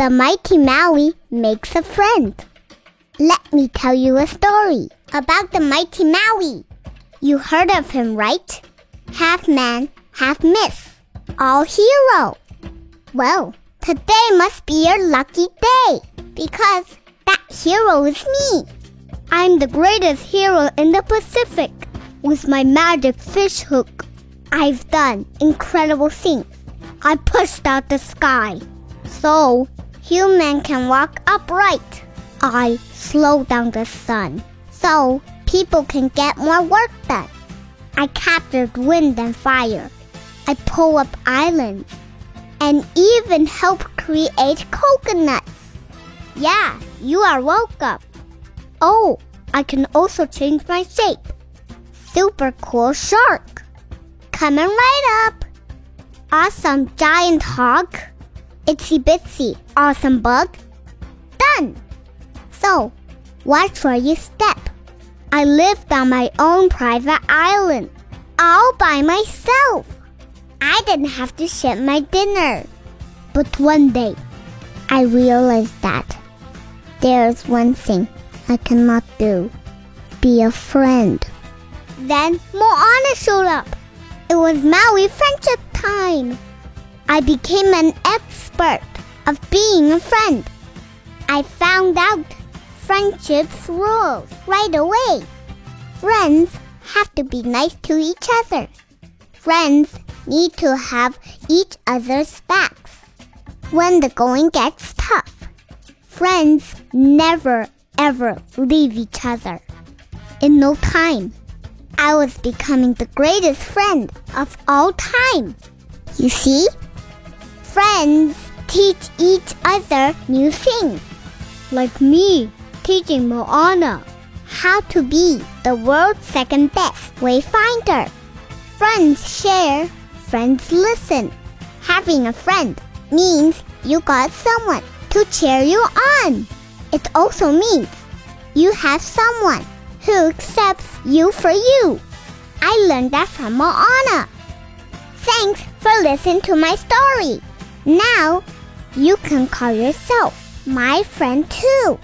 The mighty Maui makes a friend. Let me tell you a story about the mighty Maui. You heard of him, right? Half man, half myth. All hero. Well, today must be your lucky day because that hero is me. I'm the greatest hero in the Pacific with my magic fish hook. I've done incredible things. I pushed out the sky so human can walk upright. I slow down the sun so people can get more work done. I captured wind and fire. I pull up islands and even help create coconuts. Yeah, you are welcome. Oh, I can also change my shape. Super cool shark. Coming right up. Awesome giant hog. Itsy bitsy awesome bug. Done. So, watch where you step. I lived on my own private island, all by myself. I didn't have to ship my dinner. But one day, I realized that there's one thing I cannot do be a friend. Then Moana showed up. It was Maui friendship time. I became an expert of being a friend. I found out friendship's rules right away. Friends have to be nice to each other. Friends need to have each other's backs. When the going gets tough, friends never ever leave each other. In no time, I was becoming the greatest friend of all time. You see? Friends teach each other new things. Like me teaching Moana how to be the world's second best wayfinder. Friends share, friends listen. Having a friend means you got someone to cheer you on. It also means you have someone who accepts you for you. I learned that from Moana. Thanks for listening to my story. Now, you can call yourself my friend too.